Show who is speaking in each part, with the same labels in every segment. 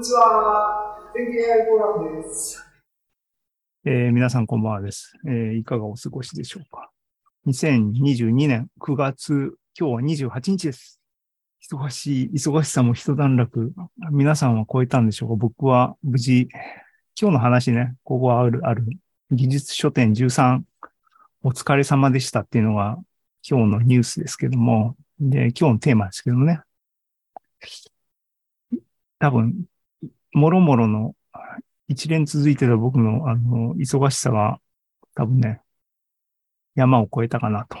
Speaker 1: にちは。天気 AI フォーラムです。
Speaker 2: えー皆さんこんばんはです、えーいかがお過ごしでしょうか。2022年9月、今日は28日です。忙しい、忙しさも一段落。皆さんは超えたんでしょうか僕は無事、今日の話ね、ここはある、ある、技術書店13、お疲れ様でしたっていうのが今日のニュースですけども、で、今日のテーマですけどね。多分、もろもろの一連続いてた僕の、あの、忙しさが、多分ね、山を越えたかなと。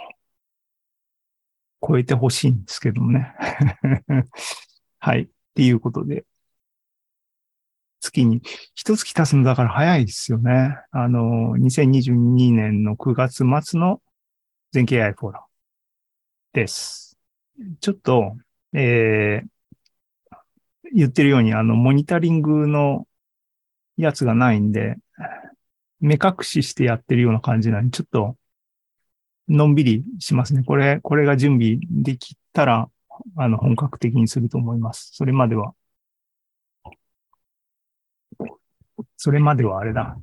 Speaker 2: 越えてほしいんですけどもね。はい。っていうことで、月に、一月経つのだから早いですよね。あの、2022年の9月末の全経 AI フォーラムです。ちょっと、えー、言ってるように、あの、モニタリングのやつがないんで、目隠ししてやってるような感じなんで、ちょっと、のんびりしますね。これ、これが準備できたら、あの、本格的にすると思います。それまでは、それまではあれだ。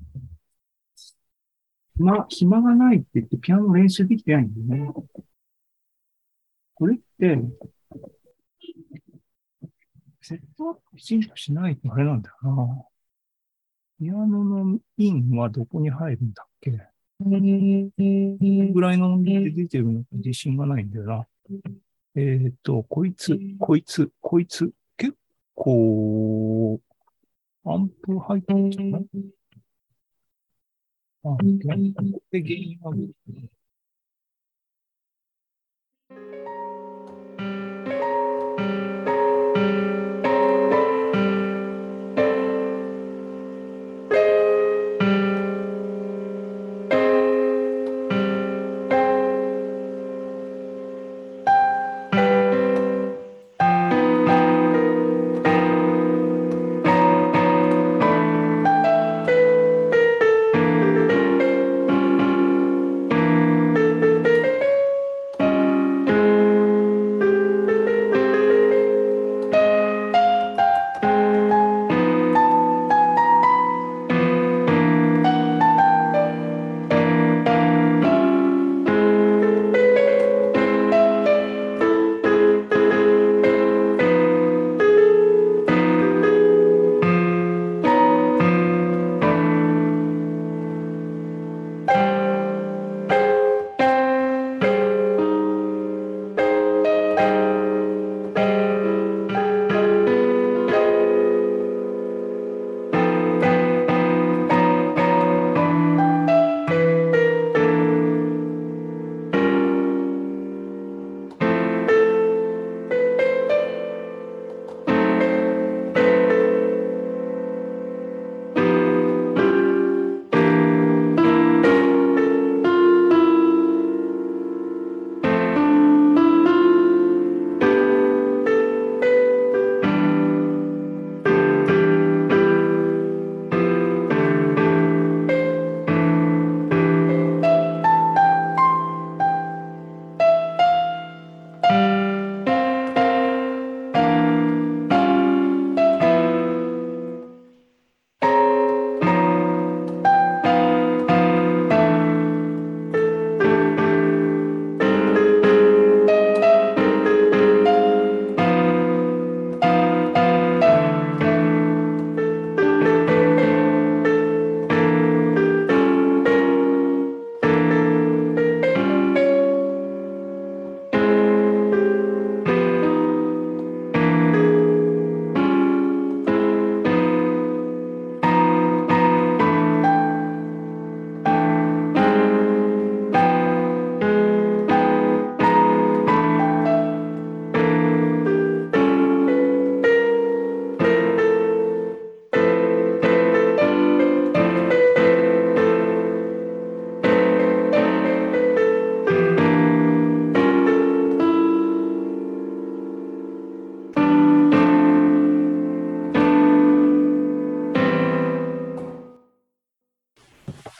Speaker 2: まあ、暇がないって言ってピアノ練習できてないんだよね。これって、セットアップきちんとしないとあれなんだよな。ピアノのインはどこに入るんだっけ？ぐらいの音で出てるのか自信がないんだよな。えっ、と、こいつ、こいつ、こいつ、結構、アンプ入ってんじゃないあ、ここで原因は、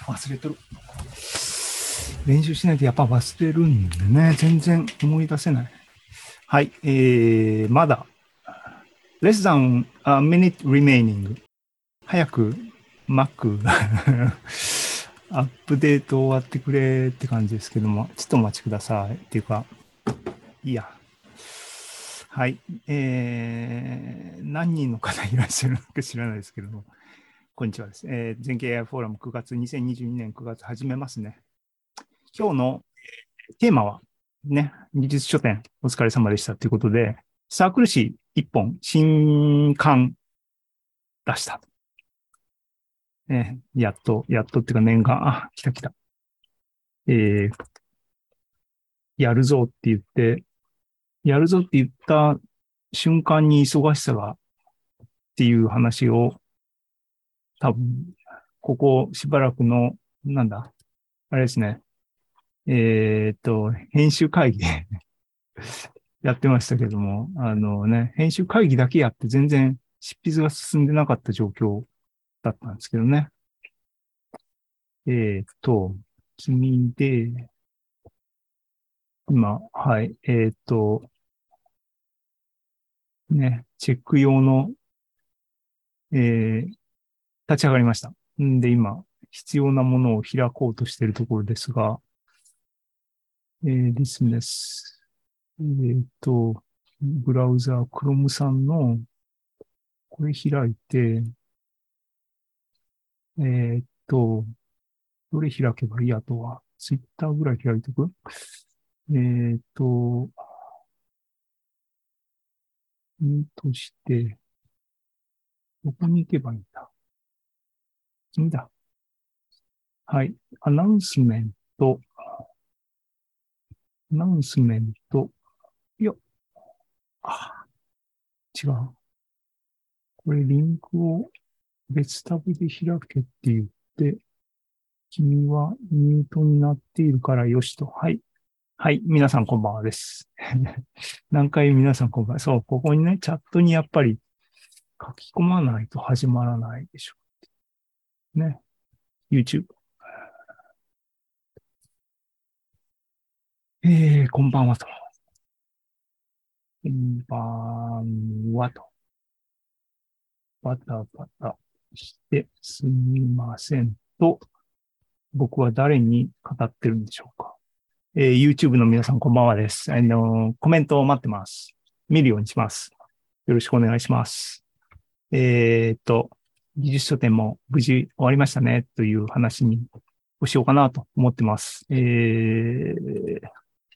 Speaker 2: 忘れてる。練習しないとやっぱ忘れるんでね、全然思い出せない。はい、えー、まだ、less than a minute remaining. 早く Mac アップデート終わってくれって感じですけども、ちょっとお待ちください。っていうか、いいや。はい。えー、何人の方いらっしゃるのか知らないですけども、こんにちはです。えー、全経 AI フォーラム9月、2022年9月始めますね。今日のテーマは、ね、技術書店お疲れ様でしたということで、サークル誌1本、新刊出した。ね、やっと、やっとっていうか念願、あ、来た来た。えー、やるぞって言って、やるぞって言った瞬間に忙しさがっていう話を、多分、ここしばらくの、なんだ、あれですね。えーっと、編集会議 やってましたけども、あのね、編集会議だけやって全然執筆が進んでなかった状況だったんですけどね。えーっと、君で、今、はい、えーっと、ね、チェック用の、えー、立ち上がりました。んで、今、必要なものを開こうとしているところですが、えー、ですです。えーっと、ブラウザー、Chrome さんの、これ開いて、えーっと、どれ開けばいい？あとは、Twitter ぐらい開いておく？えっと、ミートして、どこに行けばいい？君だ。はい。アナウンスメント。アナウンスメント。よっ。あ、違う。これリンクを別タブで開けって言って、君はミュートになっているからよしと。はい。はい。皆さんこんばんはです。何回皆さんこんばんは。そう、ここにね、チャットにやっぱり書き込まないと始まらないでしょう。ね。YouTube。えー、こんばんはと。こんばんはと。バタバタしてすみませんと、僕は誰に語ってるんでしょうか。えー YouTube の皆さんこんばんはです。あの、コメントを待ってます。見るようにします。よろしくお願いします。えーっと、技術書店も無事終わりましたね、という話にをしようかなと思ってます。えー、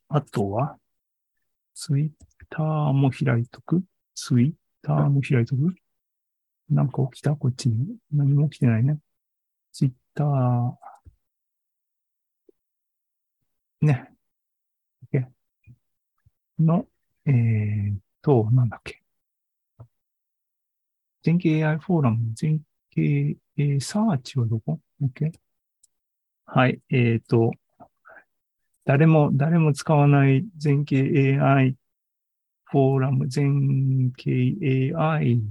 Speaker 2: あとは、ツイッターも開いとく？ツイッターも開いとく？なんか起きた？こっちに。何も起きてないね。ツイッター、ね。OK の、えーと、なんだっけ？全景 AI フォーラム、全、えーサーチはどこ ?OK? はい、えっ、と、誰も、誰も使わない全景 AI フォーラム、全景 AI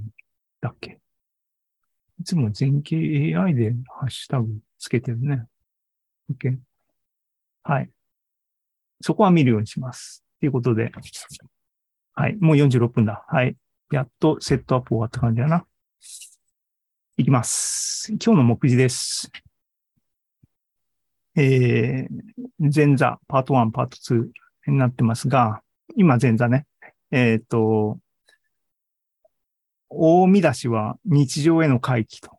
Speaker 2: だっけいつも全景 AI でハッシュタグつけてるね。OK? はい。そこは見るようにします。ということで、はい。もう46分だ。はい。やっとセットアップ終わった感じだな。いきます。今日の目次です。えー、前座、パート1、パート2になってますが、今前座ね。えっ、と、大見出しは日常への回帰と。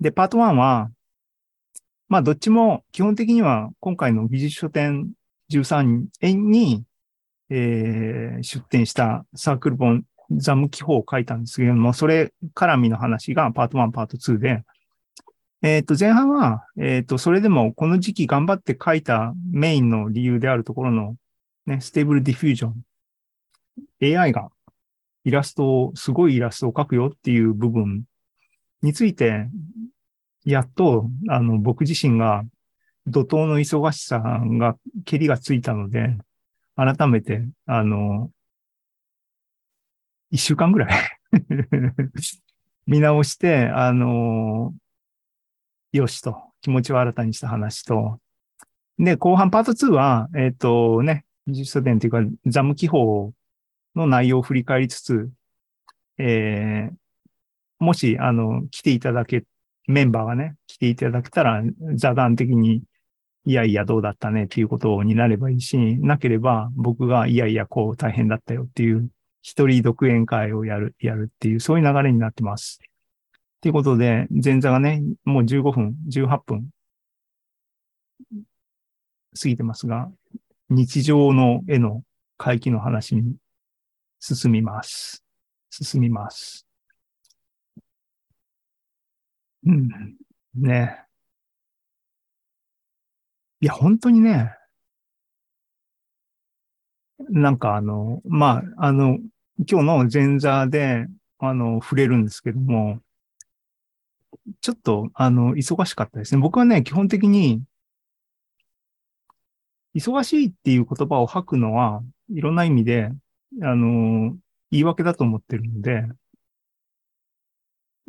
Speaker 2: で、パート1は、まあ、どっちも基本的には今回の技術書店13に、えー出展したサークル本ザム記法を書いたんですけれども、それ絡みの話がパート1、パート2で、えっ、と、前半は、えっ、と、それでもこの時期頑張って書いたメインの理由であるところの、ね、 Stable Diffusion。AI がイラストを、すごいイラストを描くよっていう部分について、やっと、あの、僕自身が怒涛の忙しさが、けりがついたので、改めて、あの、一週間ぐらい。見直して、あの、よしと、気持ちを新たにした話と、で、後半パート2は、えっ、とね、技術書店というか、ザム記法の内容を振り返りつつ、えーもし、あの、来ていただけ、メンバーがね、来ていただけたら、座談的に、いやいや、どうだったねっていうことになればいいし、なければ、僕が、いやいや、こう大変だったよっていう、一人独演会をやる、やるっていう、そういう流れになってます。ということで、前座がね、もう15分、18分、過ぎてますが、日常の絵の回帰の話に進みます。進みます。うん。ね。いや、本当にね、なんかあの、まあ、あの、今日の前座で、あの、触れるんですけども、ちょっと、あの、忙しかったですね。僕はね、基本的に、忙しいっていう言葉を吐くのは、いろんな意味で、あの、言い訳だと思ってるので、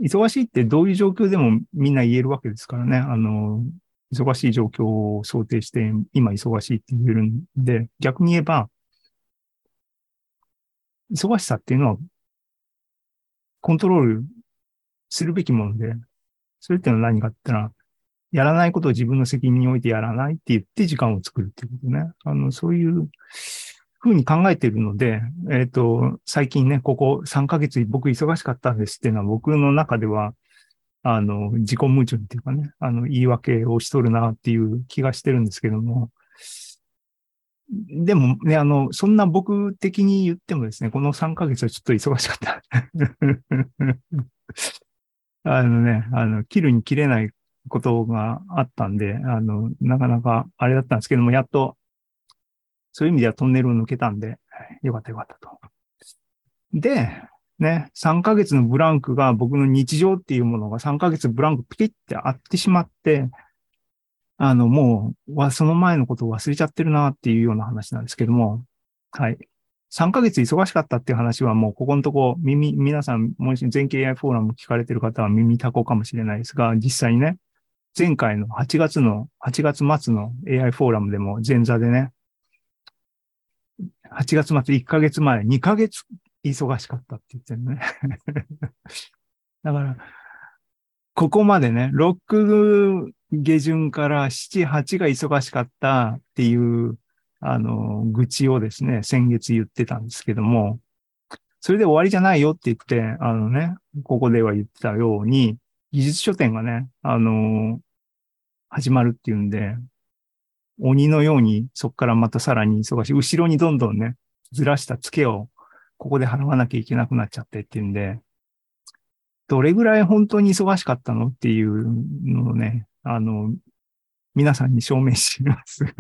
Speaker 2: 忙しいってどういう状況でもみんな言えるわけですからね。あの、忙しい状況を想定して、今忙しいって言えるんで、逆に言えば、忙しさっていうのは、コントロールするべきもので、それってのは何かって言ったら、やらないことを自分の責任においてやらないって言って時間を作るっていうことね。あの、そういうふうに考えているので、えっ、と、最近ね、ここ3ヶ月僕忙しかったんですっていうのは僕の中では、あの、自己矛盾っていうかね、あの、言い訳をしとるなっていう気がしてるんですけども、でもね、あの、そんな僕的に言ってもですね、この3ヶ月はちょっと忙しかった。あのね、あの、切るに切れないことがあったんで、あの、なかなかあれだったんですけども、やっと、そういう意味ではトンネルを抜けたんで、よかったよかったと。で、ね、3ヶ月のブランクが僕の日常っていうものが3ヶ月ブランクピキってあってしまって、あの、もう、わ、その前のことを忘れちゃってるなっていうような話なんですけども、はい。3ヶ月忙しかったっていう話はもうここのとこ耳、皆さん、もし全経 AI フォーラム聞かれてる方は耳たこかもしれないですが、実際にね、前回の8月の、8月末の AI フォーラムでも前座でね、8月末1ヶ月前、2ヶ月忙しかったって言ってるね。だから、ここまでね、6下旬から7、8が忙しかったっていう、あの、愚痴をですね、先月言ってたんですけども、それで終わりじゃないよって言って、あのね、ここでは言ってたように、技術書店がね、あの、始まるっていうんで、鬼のようにそこからまたさらに忙しい。後ろにどんどんね、ずらした付けをここで払わなきゃいけなくなっちゃってっていうんで、どれぐらい本当に忙しかったのっていうのをね、あの、皆さんに証明します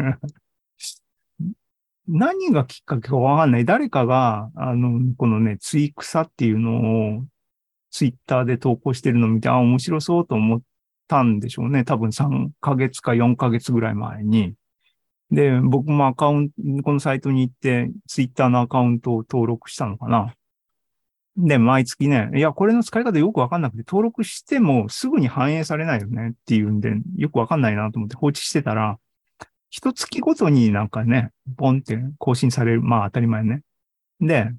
Speaker 2: 何がきっかけかわかんない。誰かが、あの、このね、ツイ草っていうのをツイッターで投稿してるのを見て、あ、面白そうと思ったんでしょうね。多分3ヶ月か4ヶ月ぐらい前に。で、僕もアカウント、このサイトに行って、ツイッターのアカウントを登録したのかな。で、毎月ね、いや、これの使い方よくわかんなくて、登録してもすぐに反映されないよねっていうんで、よくわかんないなと思って放置してたら、一月ごとになんかね、ボンって更新される。まあ当たり前ね。で、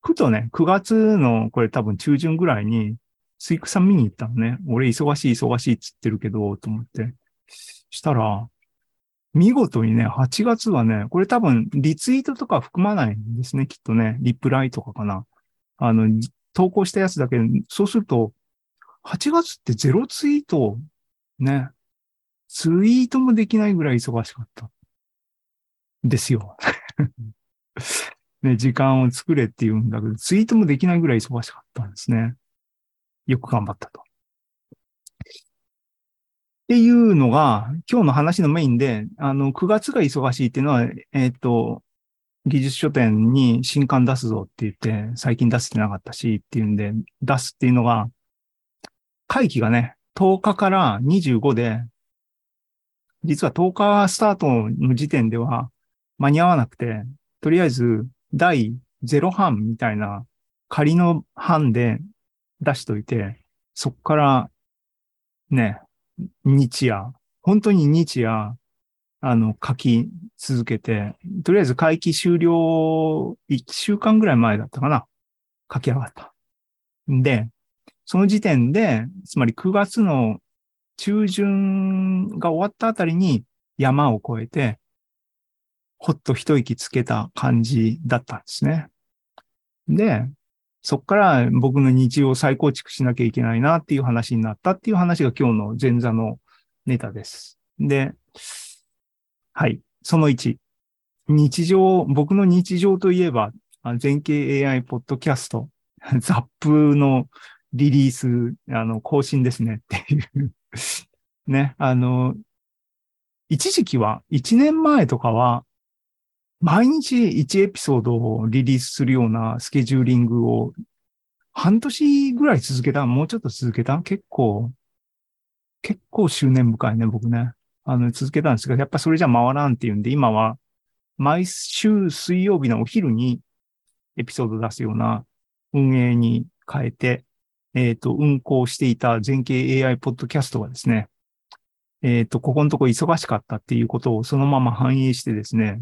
Speaker 2: ふとね、9月のこれ多分中旬ぐらいに、スイクさん見に行ったのね。俺忙しい忙しいっつってるけど、と思って。したら、見事にね、8月はね、これ多分リツイートとか含まないんですね、きっとね。リプライとかかな。あの、投稿したやつだけ、そうすると、8月ってゼロツイート、ね。ツイートもできないぐらい忙しかった。ですよ。ね、時間を作れって言うんだけど、ツイートもできないぐらい忙しかったんですね。よく頑張ったと。っていうのが、今日の話のメインで、あの、9月が忙しいっていうのは、えっ、と、技術書店に新刊出すぞって言って、最近出せてなかったしっていうんで、出すっていうのが、会期がね、10日から25で、実は10日スタートの時点では間に合わなくて、とりあえず第0版みたいな仮の版で出しといて、そっからね、日夜、本当に日夜、あの、書き続けて、とりあえず会期終了1週間ぐらい前だったかな。書き上がった。で、その時点で、つまり9月の中旬が終わったあたりに山を越えて、ほっと一息つけた感じだったんですね。で、そっから僕の日常を再構築しなきゃいけないなっていう話になったっていう話が今日の前座のネタです。で、はい。その1。日常、僕の日常といえば、全景 AI ポッドキャスト、ザップのリリース、あの、更新ですねっていう ね、あの、一時期は、1年前とかは、毎日1エピソードをリリースするようなスケジューリングを半年ぐらい続けたもうちょっと続けた結構、結構執念深いね、僕ね。あの、続けたんですけど、やっぱそれじゃ回らんっていうんで、今は毎週水曜日のお昼にエピソード出すような運営に変えて、えっ、と、運行していた全景 AI ポッドキャストがですね、えっ、と、ここのとこ忙しかったっていうことをそのまま反映してですね、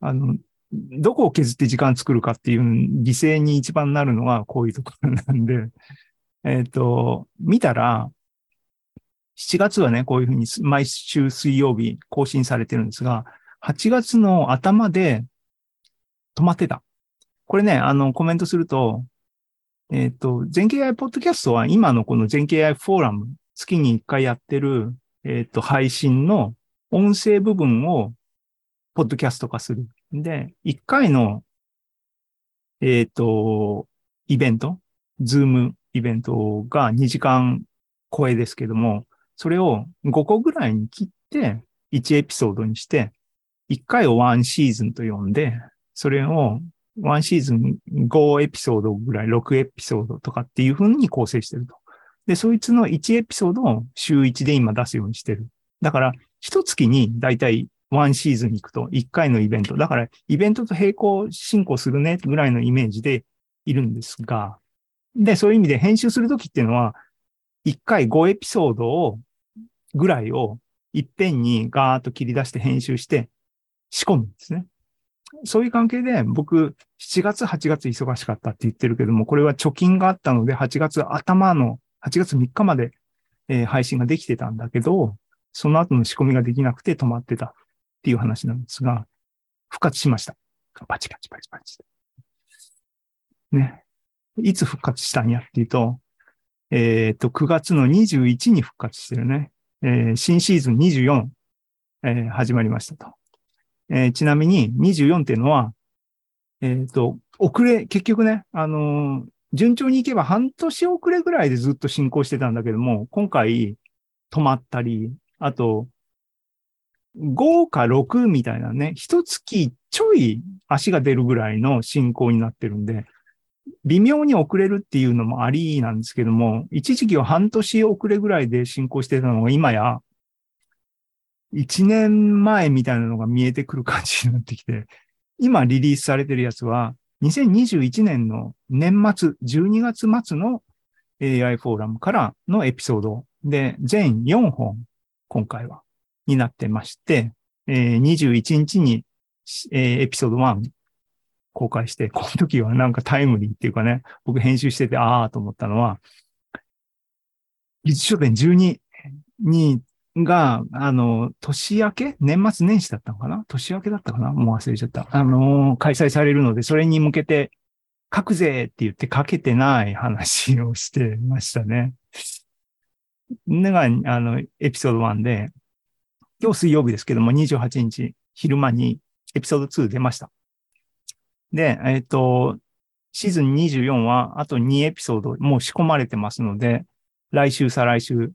Speaker 2: あの、どこを削って時間作るかっていう犠牲に一番なるのがこういうところなんで、えっ、と、見たら、7月はね、こういうふうに毎週水曜日更新されてるんですが、8月の頭で止まってた。これね、あの、コメントすると、えっ、と、全景 AI ポッドキャストは今のこの全景 AI フォーラム、月に1回やってる、えっ、と、配信の音声部分をポッドキャスト化する。で、1回の、えっ、と、イベント、ズームイベントが2時間超えですけども、それを5個ぐらいに切って1エピソードにして、1回を1シーズンと呼んで、それを1シーズン5エピソードぐらい、6エピソードとかっていう風に構成してると。で、そいつの1エピソードを週1で今出すようにしてる。だから、一月にだいたい1シーズン行くと1回のイベント。だから、イベントと並行進行するねぐらいのイメージでいるんですが、で、そういう意味で編集するときっていうのは、1回5エピソードを、ぐらいをいっぺんにガーッと切り出して編集して仕込むんですね。そういう関係で僕7月8月忙しかったって言ってるけども、これは貯金があったので8月頭の8月3日まで、え配信ができてたんだけど、その後の仕込みができなくて止まってたっていう話なんですが、復活しました。パチパチパチパチ。ね。いつ復活したんやっていうと、えっ、と、9月の21に復活してるね。えー新シーズン24、えー始まりましたと。えーちなみに24っていうのは、えっ、と、遅れ、結局ね、あの順調にいけば半年遅れぐらいでずっと進行してたんだけども、今回止まったり、あと、5か6みたいなね、一月ちょい足が出るぐらいの進行になってるんで、微妙に遅れるっていうのもありなんですけども、一時期は半年遅れぐらいで進行してたのが今や、1年前みたいなのが見えてくる感じになってきて、今リリースされてるやつは、2021年の年末、12月末の AI フォーラムからのエピソード。で、全4本、今回は、になってまして、21日に、エピソード1公開して、この時はなんかタイムリーっていうかね、僕編集してて、あーと思ったのは、技術書店12に、が、あの、年明け年末年始だったのかな？年明けだったかな？もう忘れちゃった。あのー開催されるので、それに向けて、書くぜって言って書けてない話をしてましたね。のが、あの、エピソード1で、今日水曜日ですけども、28日昼間にエピソード2出ました。で、えっ、と、シーズン24はあと2エピソードもう仕込まれてますので、来週、再来週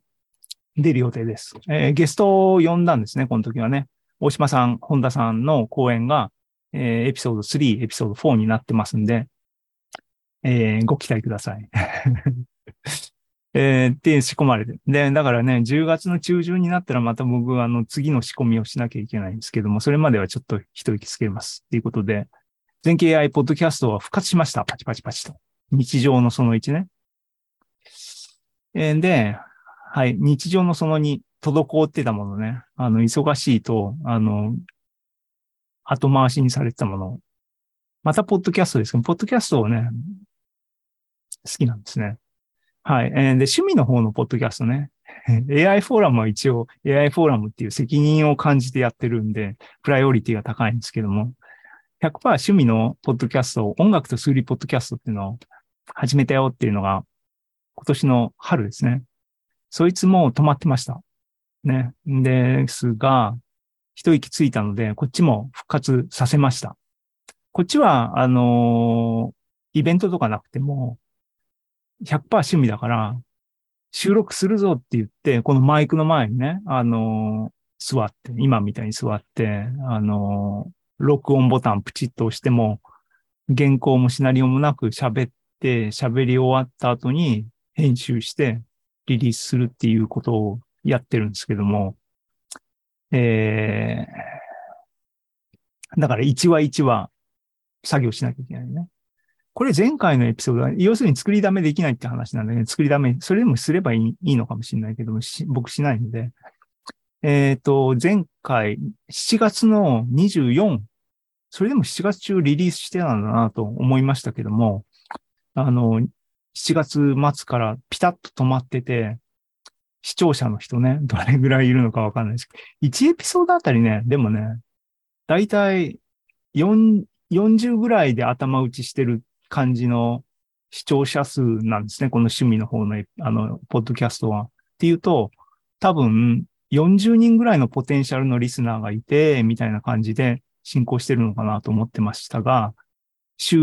Speaker 2: 出る予定です。えーゲストを呼んだんですね、この時はね。大島さん、本田さんの講演が、えーエピソード3、エピソード4になってますんで、えーご期待ください。えーって仕込まれて。で、だからね、10月の中旬になったらまた僕はあの次の仕込みをしなきゃいけないんですけども、それまではちょっと一息つけます。ということで、全景 AI ポッドキャストは復活しました。パチパチパチと。日常のその1ね。えーで、はい、日常のその2、滞ってたものね。あの、忙しいと、あの、後回しにされてたもの。また、ポッドキャストですけど、ポッドキャストをね、好きなんですね。はい。えーで、趣味の方のポッドキャストね。AI フォーラムは一応 AI フォーラムっていう責任を感じてやってるんで、プライオリティが高いんですけども、100%趣味のポッドキャストを音楽と数理ポッドキャストっていうのを始めたよっていうのが今年の春ですね。そいつも止まってました。ね。ですが、一息ついたので、こっちも復活させました。こっちは、あのーイベントとかなくても、100%趣味だから、収録するぞって言って、このマイクの前にね、あのー座って、今みたいに座って、あのー録音ボタンプチッと押しても、原稿もシナリオもなく喋って、喋り終わった後に編集してリリースするっていうことをやってるんですけども、えー、だから1話1話作業しなきゃいけないね。これ前回のエピソードは、要するに作りだめできないって話なんだけど、作りだめ、それでもすればいいいいのかもしれないけども、僕しないので。えっ、と、前回、7月の24、それでも7月中リリースしてたんだなと思いましたけども、あの、7月末からピタッと止まってて、視聴者の人ね、どれぐらいいるのかわかんないですけど、1エピソードあたりね、でもね、だいたい40ぐらいで頭打ちしてる感じの視聴者数なんですね。この趣味の方の、あの、ポッドキャストは。っていうと、多分、40人ぐらいのポテンシャルのリスナーがいて、みたいな感じで進行してるのかなと思ってましたが、週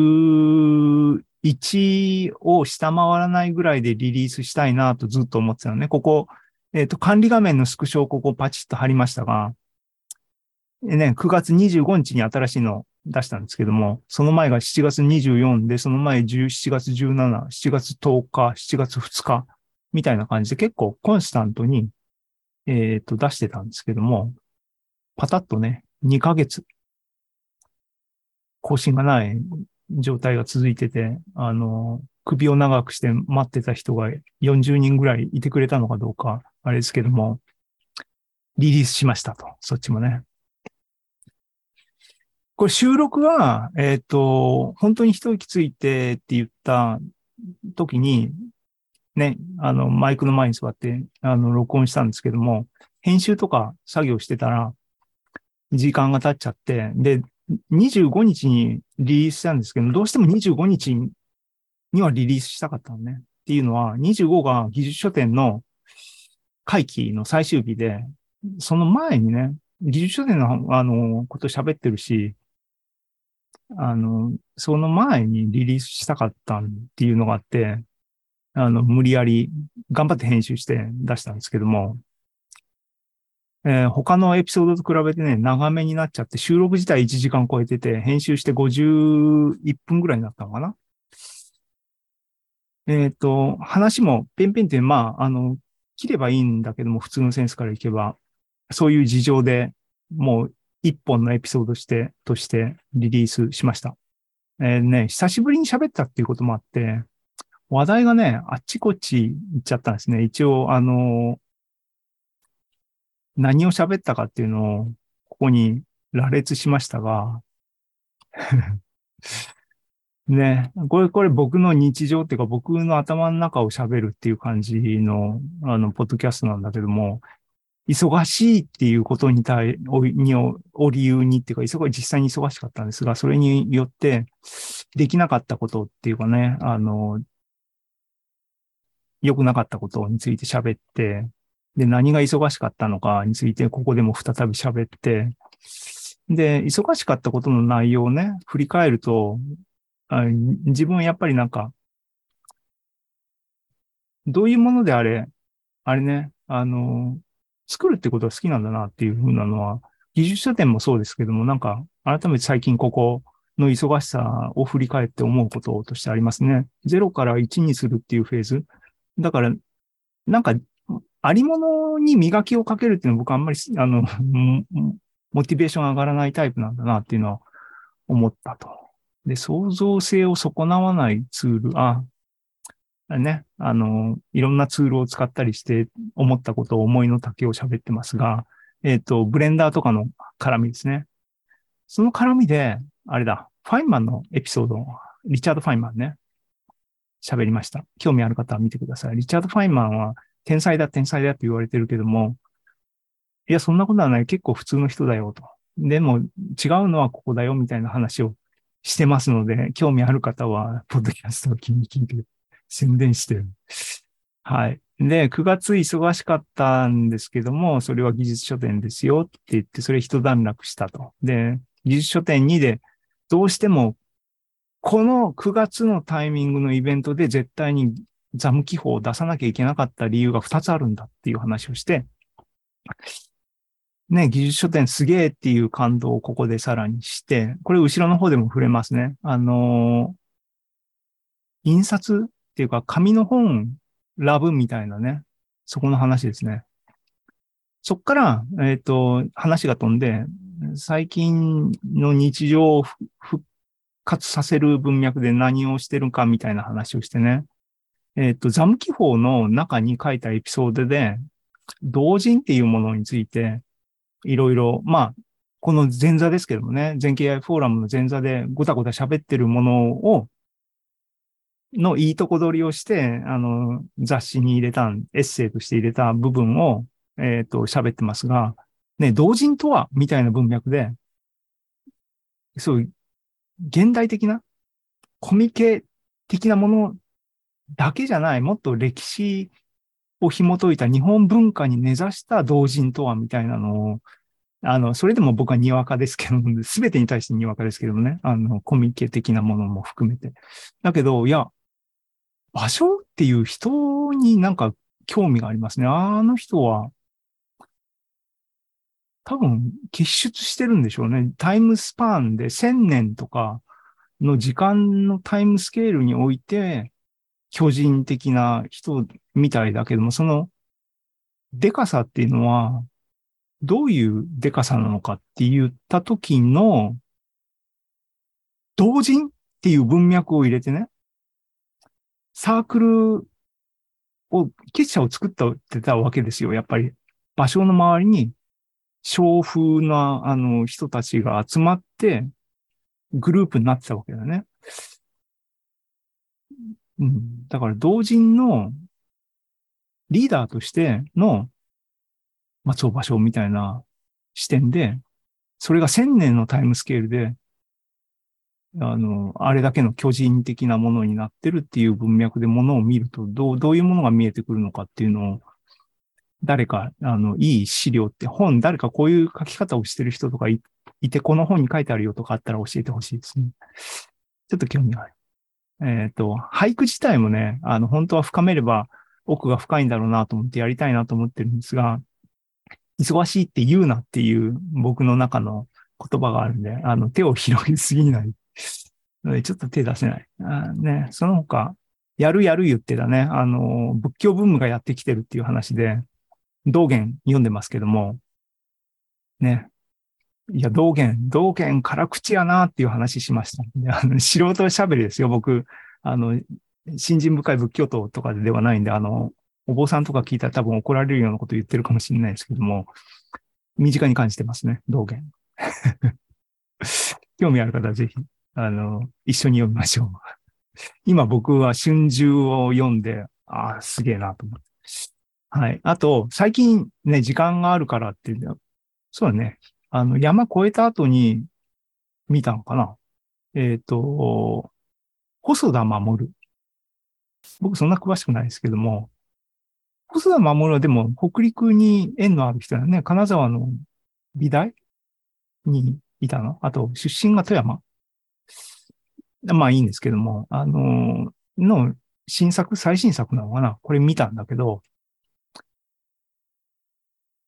Speaker 2: 1を下回らないぐらいでリリースしたいなとずっと思ってたのね。ここ、えっ、と、管理画面のスクショをここパチッと貼りましたが、ね、9月25日に新しいの出したんですけども、その前が7月24で、その前17月17、7月10日、7月2日、みたいな感じで結構コンスタントに、えっ、と、出してたんですけども、パタッとね、2ヶ月、更新がない状態が続いてて、あの、首を長くして待ってた人が40人ぐらいいてくれたのかどうか、あれですけども、リリースしましたと、そっちもね。これ収録は、えっ、と、本当に一息ついてって言った時に、ね、あの、マイクの前に座って、あの、録音したんですけども、編集とか作業してたら、時間が経っちゃって、で、25日にリリースしたんですけど、どうしても25日にはリリースしたかったのね。っていうのは、25が技術書店の会期の最終日で、その前にね、技術書店の、あの、こと喋ってるし、あの、その前にリリースしたかったっていうのがあって、あの、無理やり頑張って編集して出したんですけども、えー他のエピソードと比べてね、長めになっちゃって、収録自体1時間超えてて、編集して51分ぐらいになったのかなえっ、と、話もペンペンって、まあ、あの、切ればいいんだけども、普通のセンスからいけば、そういう事情でもう一本のエピソードして、としてリリースしました。えーね、久しぶりに喋ったっていうこともあって、話題がね、あっちこっち行っちゃったんですね。一応、あの、何を喋ったかっていうのを、ここに羅列しましたが、ね、これ、これ僕の日常っていうか僕の頭の中を喋るっていう感じの、あの、ポッドキャストなんだけども、忙しいっていうことに対、を、にを、を理由にっていうか、忙実際に忙しかったんですが、それによって、できなかったことっていうかね、あの、良くなかったことについて喋って、で、何が忙しかったのかについて、ここでも再び喋って、で、忙しかったことの内容をね、振り返ると、あ自分はやっぱりなんか、どういうものであれ、あれね、あの、作るってことは好きなんだなっていうふうなのは、技術書店もそうですけども、なんか、改めて最近ここの忙しさを振り返って思うこととしてありますね。0から1にするっていうフェーズ。だから、なんか、ありものに磨きをかけるっていうのは僕あんまり、あの、モチベーション上がらないタイプなんだなっていうのは思ったと。で、創造性を損なわないツール、あ、ね、あの、いろんなツールを使ったりして思ったことを思いの丈を喋ってますが、えっ、と、ブレンダーとかの絡みですね。その絡みで、あれだ、ファインマンのエピソード、リチャード・ファインマンね。喋りました。興味ある方は見てください。リチャード・ファインマンは天才だ、天才だって言われてるけども、いや、そんなことはない。結構普通の人だよと。でも、違うのはここだよ、みたいな話をしてますので、興味ある方は、ポッドキャストを気に聞いて、宣伝してる。はい。で、9月忙しかったんですけども、それは技術書店ですよって言って、それ一段落したと。で、技術書店2で、どうしても、この9月のタイミングのイベントで絶対にザム記法を出さなきゃいけなかった理由が2つあるんだっていう話をして、ね、技術書店すげえっていう感動をここでさらにして、これ後ろの方でも触れますね。あのー、印刷っていうか紙の本ラブみたいなね、そこの話ですね。そっから、えっ、ー、と、話が飛んで、最近の日常を復活させる文脈で何をしてるかみたいな話をしてね。えっ、ー、と、ザム記法の中に書いたエピソードで、同人っていうものについて、いろいろ、まあ、この前座ですけどもね、全経 AI フォーラムの前座でごたごた喋ってるものを、のいいとこ取りをして、あの、雑誌に入れた、エッセイとして入れた部分を、えっ、ー、と、喋ってますが、ね、同人とは、みたいな文脈で、そういう、現代的な、コミケ的なものだけじゃない、もっと歴史を紐解いた日本文化に根ざした同人とは、みたいなのを、あの、それでも僕はにわかですけども、すべてに対してにわかですけどもね、あの、コミケ的なものも含めて。だけど、いや、場所っていう人になんか興味がありますね。あの人は、多分結出してるんでしょうね。タイムスパンで1000年とかの時間のタイムスケールにおいて、巨人的な人みたいだけども、その、デカさっていうのは、どういうデカさなのかって言った時の、同人っていう文脈を入れてね、サークルを、結社を作ったってたわけですよ。やっぱり、場所の周りに、小風な、あの、人たちが集まって、グループになってたわけだね。うん。だから、同人のリーダーとしての松尾芭蕉みたいな視点で、それが千年のタイムスケールであの、あれだけの巨人的なものになってるっていう文脈でものを見ると、どう、どういうものが見えてくるのかっていうのを、誰か、あの、いい資料って本、誰かこういう書き方をしてる人とかいいて、この本に書いてあるよとかあったら教えてほしいですね。ちょっと興味がある。えっ、ー、と、俳句自体もね、あの、本当は深めれば奥が深いんだろうなと思ってやりたいなと思ってるんですが、忙しいって言うなっていう僕の中の言葉があるんで、あの、手を広げすぎないので、ちょっと手出せない。あね、その他、やるやる言ってたね、あの、仏教ブームがやってきてるっていう話で、道元読んでますけども、ね。いや、道元、道元辛口やなっていう話しました。あの素人喋りですよ、僕。あの、信心深い仏教徒とかではないんで、あの、お坊さんとか聞いたら多分怒られるようなこと言ってるかもしれないですけども、身近に感じてますね、道元。興味ある方はぜひあの、一緒に読みましょう。今僕は春秋を読んで、ああ、すげえなと思って。はい。あと、最近ね、時間があるからっていう、そうだね。あの、山越えた後に見たのかな？えっ、ー、と、細田守。僕そんな詳しくないですけども、細田守はでも北陸に縁のある人だね。金沢の美大にいたの？あと、出身が富山。まあいいんですけども、あの、の新作、最新作なのかな？これ見たんだけど、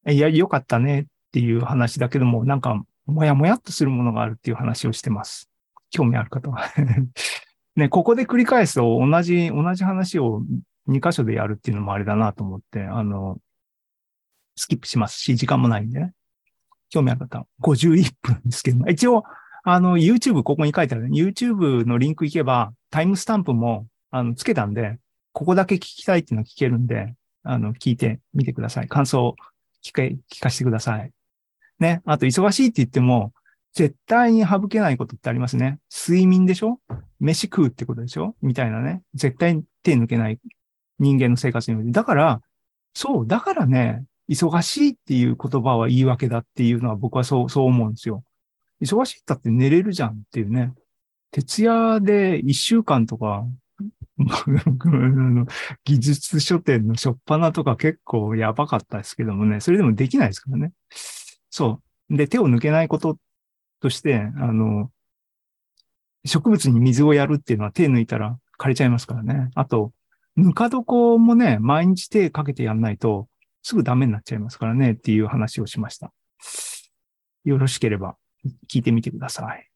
Speaker 2: いや、良かったね。っっていう話だけども、なんか、もやもやっとするものがあるっていう話をしてます。興味ある方は ね、ここで繰り返すと同じ、同じ話を2箇所でやるっていうのもあれだなと思って、あの、スキップしますし、時間もないんでね。興味ある方は51分ですけども、一応、あの、YouTube ここに書いてある、ね、YouTube のリンク行けば、タイムスタンプも、あの、つけたんで、ここだけ聞きたいっていうのは聞けるんで、あの、聞いてみてください。感想聞か、聞かせてください。ね。あと、忙しいって言っても、絶対に省けないことってありますね。睡眠でしょ？飯食うってことでしょ？みたいなね。絶対に手抜けない人間の生活において。だから、そう、だからね、忙しいっていう言葉は言い訳だっていうのは僕はそう、そう思うんですよ。忙しいったって寝れるじゃんっていうね。徹夜で一週間とか、技術書店の初っ端とか結構やばかったですけどもね、それでもできないですからね。そう。で、手を抜けないこととして、あの、植物に水をやるっていうのは手抜いたら枯れちゃいますからね。あと、ぬか床もね、毎日手かけてやんないと、すぐダメになっちゃいますからねっていう話をしました。よろしければ聞いてみてください。